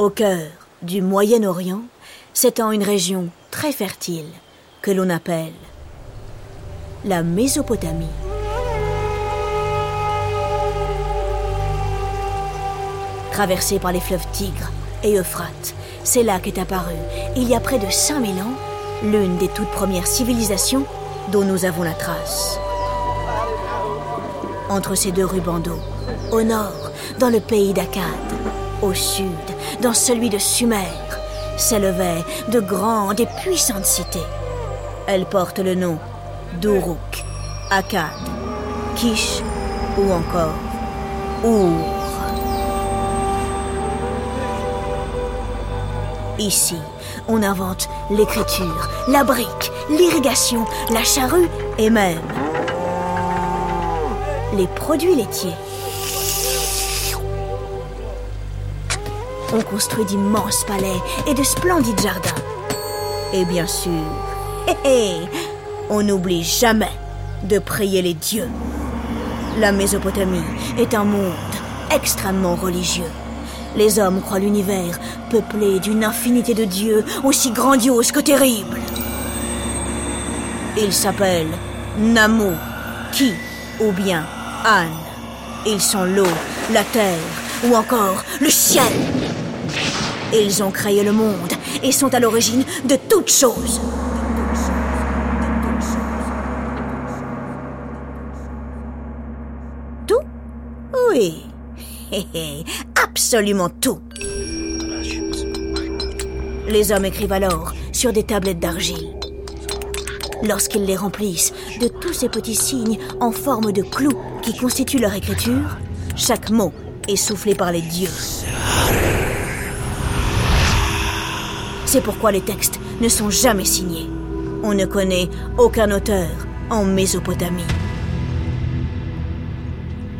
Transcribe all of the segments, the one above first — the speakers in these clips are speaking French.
Au cœur du Moyen-Orient s'étend une région très fertile que l'on appelle la Mésopotamie. Traversée par les fleuves Tigre et Euphrate, c'est là qu'est apparue, il y a près de 5000 ans, l'une des toutes premières civilisations dont nous avons la trace. Entre ces deux rubans d'eau, au nord, dans le pays d'Akkad, au sud, dans celui de Sumer, s'élevaient de grandes et puissantes cités. Elles portent le nom d'Uruk, Akkad, Kish ou encore Ur. Ici, on invente l'écriture, la brique, l'irrigation, la charrue et même les produits laitiers. On construit d'immenses palais et de splendides jardins. Et bien sûr, hé hé, on n'oublie jamais de prier les dieux. La Mésopotamie est un monde extrêmement religieux. Les hommes croient l'univers peuplé d'une infinité de dieux aussi grandiose que terrible. Ils s'appellent Namu, Ki ou bien An. Ils sont l'eau, la terre ou encore le ciel. Ils ont créé le monde et sont à l'origine de toutes choses. Tout? Oui. Absolument tout. Les hommes écrivent alors sur des tablettes d'argile. Lorsqu'ils les remplissent de tous ces petits signes en forme de clous qui constituent leur écriture, chaque mot est soufflé par les dieux. C'est pourquoi les textes ne sont jamais signés. On ne connaît aucun auteur en Mésopotamie.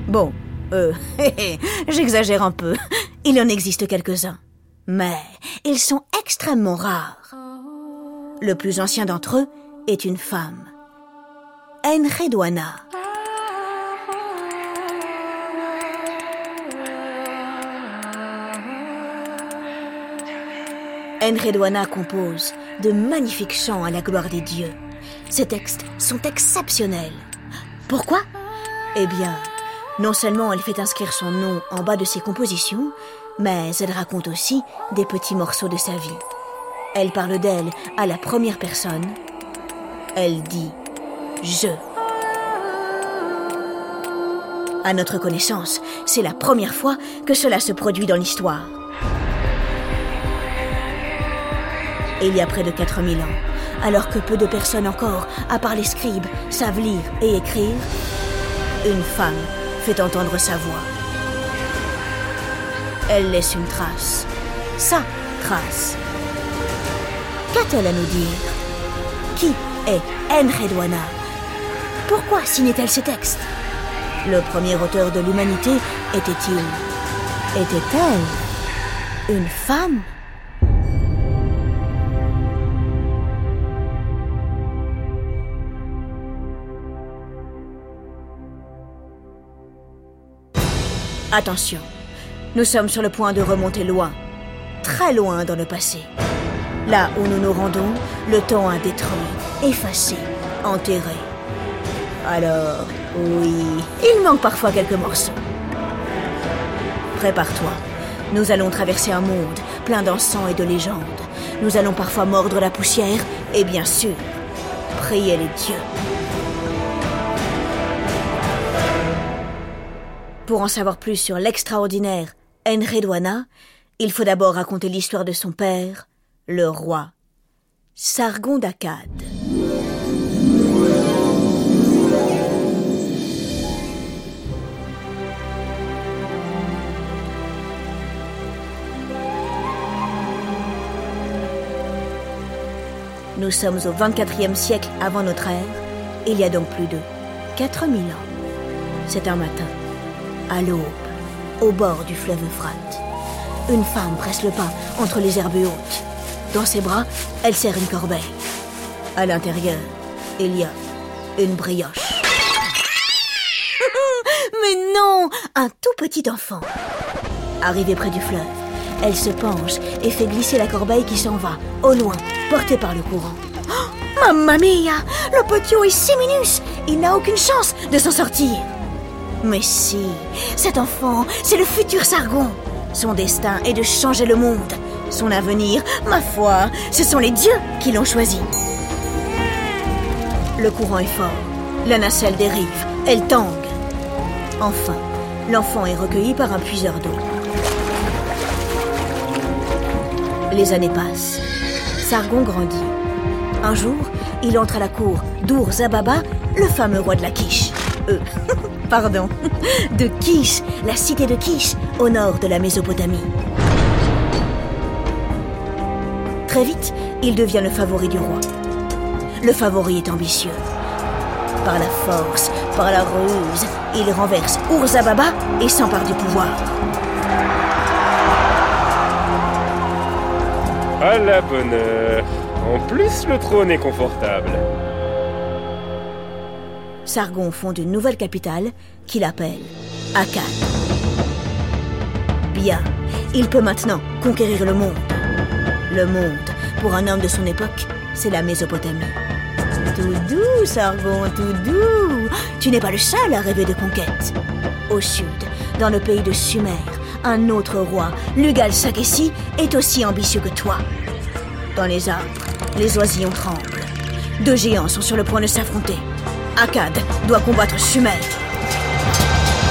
Bon, euh, j'exagère un peu. Il en existe quelques-uns. Mais ils sont extrêmement rares. Le plus ancien d'entre eux est une femme. Enredouana. Enredouana compose de magnifiques chants à la gloire des dieux. Ces textes sont exceptionnels. Pourquoi? Eh bien, non seulement elle fait inscrire son nom en bas de ses compositions, mais elle raconte aussi des petits morceaux de sa vie. Elle parle d'elle à la première personne. Elle dit je. À notre connaissance, c'est la première fois que cela se produit dans l'histoire. Il y a près de 4000 ans, alors que peu de personnes encore, à part les scribes, savent lire et écrire, une femme fait entendre sa voix. Elle laisse une trace. Sa trace. Qu'a-t-elle à nous dire? Qui est Enredouana Pourquoi signait-elle ces textes Le premier auteur de l'humanité était-il? Était-elle une femme? Attention, nous sommes sur le point de remonter loin, très loin dans le passé. Là où nous nous rendons, le temps a détruit, effacé, enterré. Alors, oui, il manque parfois quelques morceaux. Prépare-toi. Nous allons traverser un monde plein d'encens et de légendes. Nous allons parfois mordre la poussière et bien sûr, prier les dieux. Pour en savoir plus sur l'extraordinaire Enredouana, il faut d'abord raconter l'histoire de son père, le roi Sargon d'Akkad. Nous sommes au 24e siècle avant notre ère, il y a donc plus de 4000 ans. C'est un matin à l'aube, au bord du fleuve Euphrate. Une femme presse le pas entre les herbes hautes. Dans ses bras, elle serre une corbeille. À l'intérieur, il y a une brioche. Mais non Un tout petit enfant. Arrivé près du fleuve, Elle se penche et fait glisser la corbeille qui s'en va, au loin, portée par le courant. Mamma mia Le petit est si minus Il n'a aucune chance de s'en sortir Mais si, cet enfant, c'est le futur Sargon Son destin est de changer le monde. Son avenir, ma foi, ce sont les dieux qui l'ont choisi. Le courant est fort. La nacelle dérive. Elle tangue. Enfin, l'enfant est recueilli par un puiseur d'eau. Les années passent. Sargon grandit. Un jour, il entre à la cour d'Ur Zababa, le fameux roi de la Quiche. Euh, pardon, de Quiche, la cité de Quiche, au nord de la Mésopotamie. Très vite, il devient le favori du roi. Le favori est ambitieux. Par la force, par la ruse, il renverse Urzababa et s'empare du pouvoir. À la bonne heure. En plus, le trône est confortable. Sargon fonde une nouvelle capitale qu'il appelle Akkad. Bien, il peut maintenant conquérir le monde. Le monde, pour un homme de son époque, c'est la Mésopotamie. Tout doux, Sargon, tout doux. Tu n'es pas le seul à rêver de conquête. Au sud, dans le pays de Sumer, un autre roi, Lugal Sagessi, est aussi ambitieux que toi. Dans les arbres, les oisillons tremblent. Deux géants sont sur le point de s'affronter. Akkad doit combattre Sumer.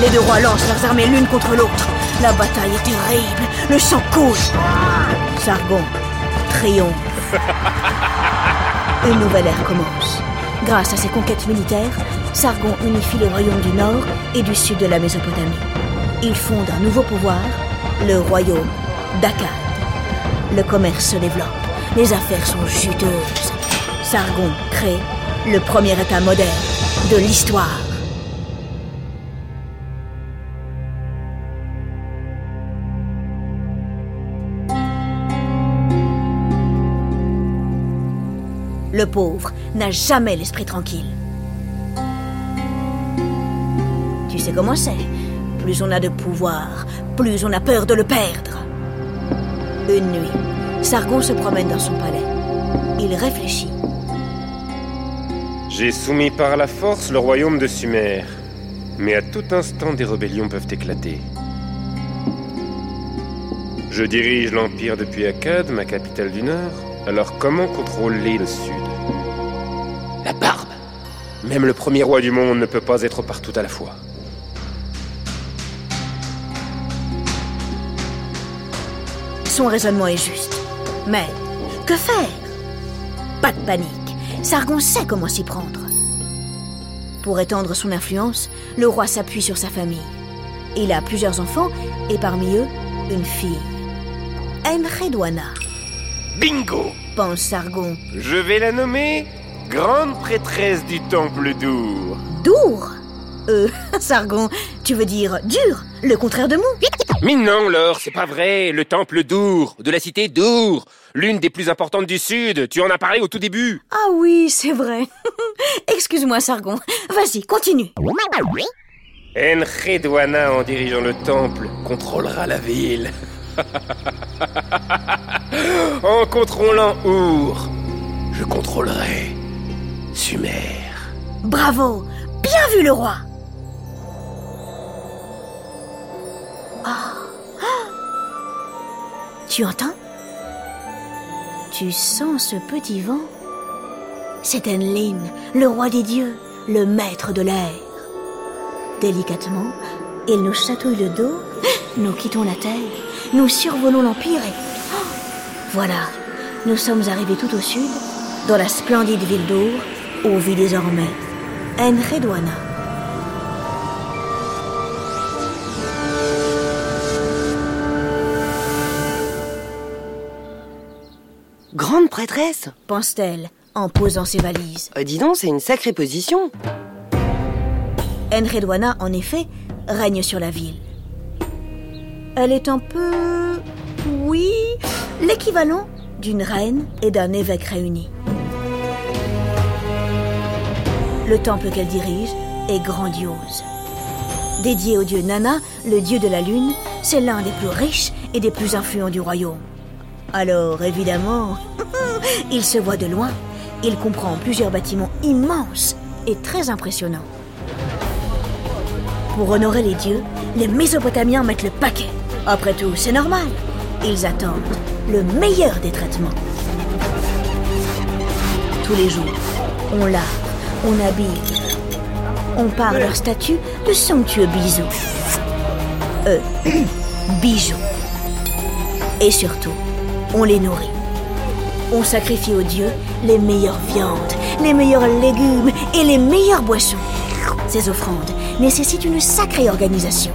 Les deux rois lancent leurs armées l'une contre l'autre. La bataille est terrible. Le sang coule. Sargon triomphe. Une nouvelle ère commence. Grâce à ses conquêtes militaires, Sargon unifie les royaumes du nord et du sud de la Mésopotamie. Il fonde un nouveau pouvoir, le royaume d'Akkad. Le commerce se développe, les affaires sont juteuses. Sargon crée le premier État moderne de l'histoire. Le pauvre n'a jamais l'esprit tranquille. Tu sais comment c'est. Plus on a de pouvoir, plus on a peur de le perdre. Une nuit, Sargon se promène dans son palais. Il réfléchit. J'ai soumis par la force le royaume de Sumer. Mais à tout instant, des rébellions peuvent éclater. Je dirige l'Empire depuis Akkad, ma capitale du Nord. Alors comment contrôler le Sud? La barbe Même le premier roi du monde ne peut pas être partout à la fois. Son raisonnement est juste. Mais que faire? Pas de panique. Sargon sait comment s'y prendre. Pour étendre son influence, le roi s'appuie sur sa famille. Il a plusieurs enfants et parmi eux, une fille. Enredouana. Bingo pense Sargon. Je vais la nommer Grande prêtresse du temple d'Our. Dour? Euh, Sargon, tu veux dire dur? Le contraire de mou Mais non, Laure, c'est pas vrai. Le temple d'Our, de la cité d'Our, l'une des plus importantes du Sud. Tu en as parlé au tout début. Ah oui, c'est vrai. Excuse-moi, Sargon. Vas-y, continue. Enredouana, en dirigeant le temple, contrôlera la ville. en contrôlant Our, je contrôlerai Sumer. Bravo Bien vu, le roi Ah. Ah Tu entends? Tu sens ce petit vent? C'est Enlil, le roi des dieux, le maître de l'air. Délicatement, il nous chatouille le dos, nous quittons la terre, nous survolons l'Empire et... Oh voilà, nous sommes arrivés tout au sud, dans la splendide ville d'Our, où vit désormais Enredouana. Prêtresse pense-t-elle en posant ses valises. Euh, Dis donc, c'est une sacrée position. Enredouana, en effet, règne sur la ville. Elle est un peu... Oui, l'équivalent d'une reine et d'un évêque réunis. Le temple qu'elle dirige est grandiose. dédié au dieu Nana, le dieu de la lune, c'est l'un des plus riches et des plus influents du royaume. Alors, évidemment, il se voit de loin, il comprend plusieurs bâtiments immenses et très impressionnants. Pour honorer les dieux, les Mésopotamiens mettent le paquet. Après tout, c'est normal. Ils attendent le meilleur des traitements. Tous les jours, on lave, on habille, on parle leur statut de somptueux bisous. Euh, bijoux. Et surtout, on les nourrit. On sacrifie aux dieux les meilleures viandes, les meilleurs légumes et les meilleures boissons. Ces offrandes nécessitent une sacrée organisation.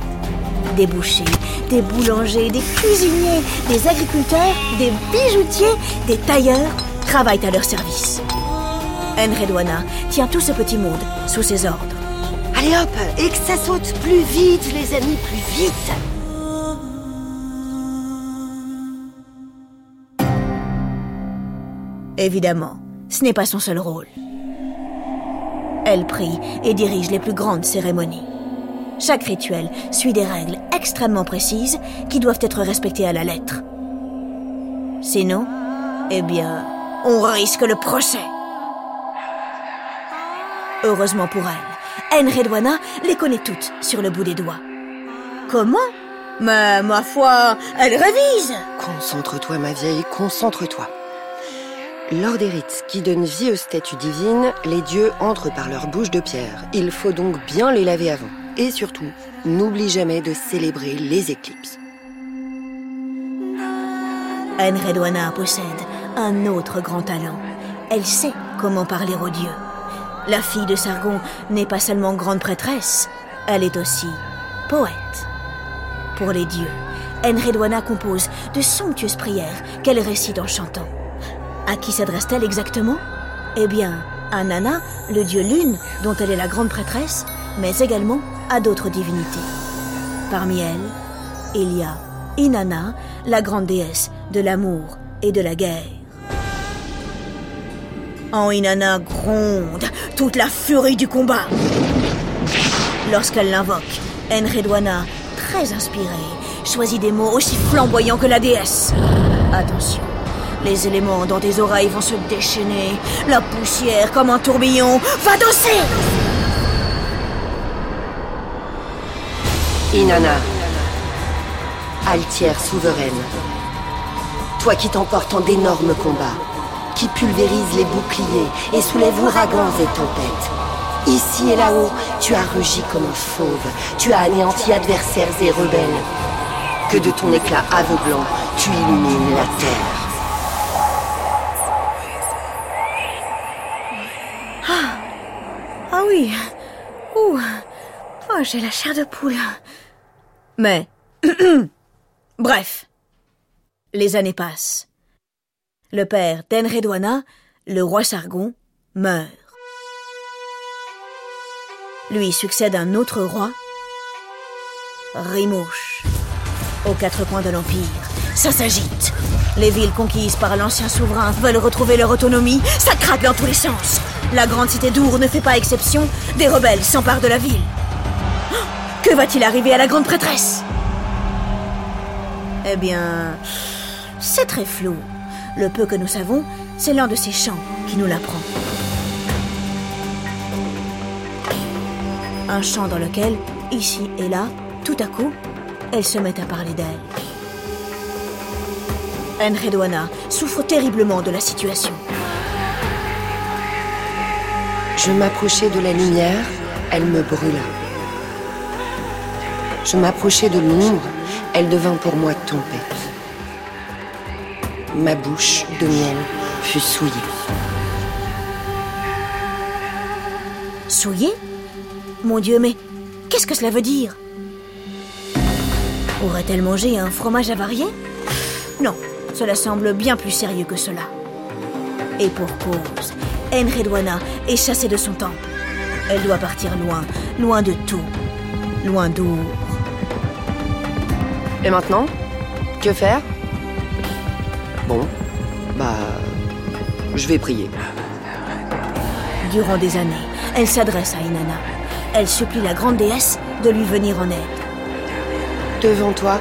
Des bouchers, des boulangers, des cuisiniers, des agriculteurs, des bijoutiers, des tailleurs travaillent à leur service. Enredwana tient tout ce petit monde sous ses ordres. Allez hop, et que ça saute plus vite, les amis, plus vite Évidemment, ce n'est pas son seul rôle. Elle prie et dirige les plus grandes cérémonies. Chaque rituel suit des règles extrêmement précises qui doivent être respectées à la lettre. Sinon, eh bien, on risque le procès. Heureusement pour elle, Enredwana les connaît toutes sur le bout des doigts. Comment? Mais ma foi, elle révise Concentre-toi, ma vieille, concentre-toi. Lors des rites qui donnent vie aux statues divines, les dieux entrent par leur bouche de pierre. Il faut donc bien les laver avant. Et surtout, n'oublie jamais de célébrer les éclipses. Enredwana possède un autre grand talent. Elle sait comment parler aux dieux. La fille de Sargon n'est pas seulement grande prêtresse, elle est aussi poète. Pour les dieux, Enredwana compose de somptueuses prières qu'elle récite en chantant. À qui s'adresse-t-elle exactement? Eh bien, à Nana, le dieu lune, dont elle est la grande prêtresse, mais également à d'autres divinités. Parmi elles, il y a Inanna, la grande déesse de l'amour et de la guerre. En Inanna gronde toute la furie du combat. Lorsqu'elle l'invoque, Enredwana, très inspirée, choisit des mots aussi flamboyants que la déesse. Attention, les éléments dans tes oreilles vont se déchaîner, la poussière comme un tourbillon va danser Inanna, altière souveraine, toi qui t'emportes en d'énormes combats, qui pulvérise les boucliers et soulève ouragans et tempêtes. Ici et là-haut, tu as rugi comme un fauve, tu as anéanti adversaires et rebelles. Que de ton éclat aveuglant, tu illumines la terre. Ouh Oh, j'ai la chair de poule. Mais... Bref. Les années passent. Le père d'Enredwana, le roi Sargon, meurt. Lui succède un autre roi, Rimouche. Aux quatre coins de l'Empire, ça s'agite. Les villes conquises par l'ancien souverain veulent retrouver leur autonomie, ça craque dans tous les sens. La grande cité d'Our ne fait pas exception, des rebelles s'emparent de la ville. Oh, que va-t-il arriver à la grande prêtresse? Eh bien, c'est très flou. Le peu que nous savons, c'est l'un de ces chants qui nous l'apprend. Un chant dans lequel, ici et là, tout à coup, elle se met à parler d'elle. Enredwana souffre terriblement de la situation. Je m'approchais de la lumière, elle me brûla. Je m'approchais de l'ombre, elle devint pour moi tempête. Ma bouche de miel fut souillée. Souillée? Mon Dieu, mais qu'est-ce que cela veut dire? Aurait-elle mangé un fromage avarié? Non, cela semble bien plus sérieux que cela. Et pour cause, Enredwana est chassée de son temple. Elle doit partir loin, loin de tout, loin d'Our. Et maintenant Que faire? Bon, bah... Je vais prier. Durant des années, elle s'adresse à Inanna. Elle supplie la grande déesse de lui venir en aide. Devant toi,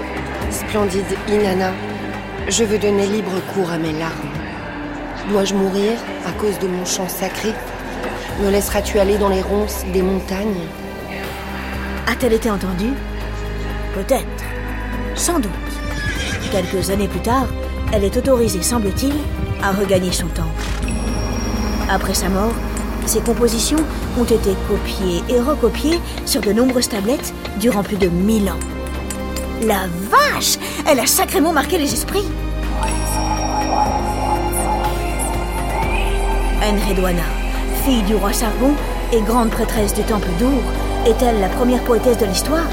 splendide Inanna, je veux donner libre cours à mes larmes. Dois-je mourir à cause de mon chant sacré Me laisseras-tu aller dans les ronces des montagnes A-t-elle été entendue Peut-être. Sans doute. Quelques années plus tard, elle est autorisée, semble-t-il, à regagner son temple. Après sa mort, ses compositions ont été copiées et recopiées sur de nombreuses tablettes durant plus de mille ans. La vache Elle a sacrément marqué les esprits. Enredwana, fille du roi Sargon et grande prêtresse du temple d'Our, est-elle la première poétesse de l'histoire?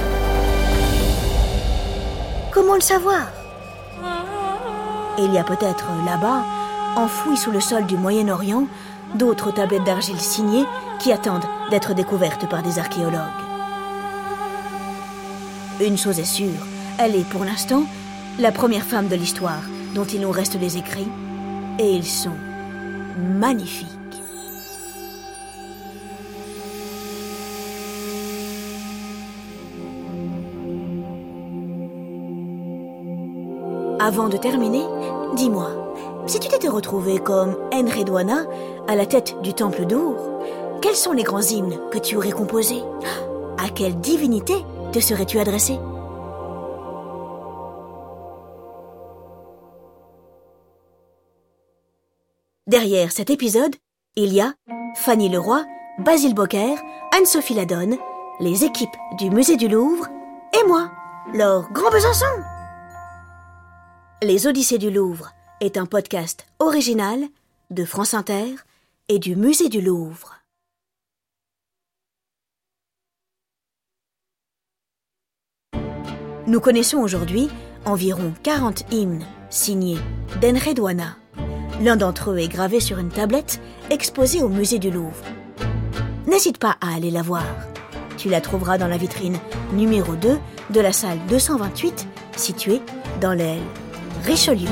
Comment le savoir? Il y a peut-être là-bas, enfouies sous le sol du Moyen-Orient, d'autres tablettes d'argile signées qui attendent d'être découvertes par des archéologues. Une chose est sûre, elle est pour l'instant la première femme de l'histoire dont il nous reste les écrits, et ils sont magnifiques. Avant de terminer, dis-moi, si tu t'étais retrouvé comme Enredwana à la tête du temple d'Our, quels sont les grands hymnes que tu aurais composés? À quelle divinité te serais-tu adressé Derrière cet épisode, il y a Fanny Leroy, Basile Bocquer, Anne-Sophie Ladonne, les équipes du Musée du Louvre et moi, Laure Grand Besançon. Les Odyssées du Louvre est un podcast original de France Inter et du Musée du Louvre. Nous connaissons aujourd'hui environ 40 hymnes signés d'Enredwana. L'un d'entre eux est gravé sur une tablette exposée au musée du Louvre. N'hésite pas à aller la voir. Tu la trouveras dans la vitrine numéro 2 de la salle 228 située dans l'aile Richelieu.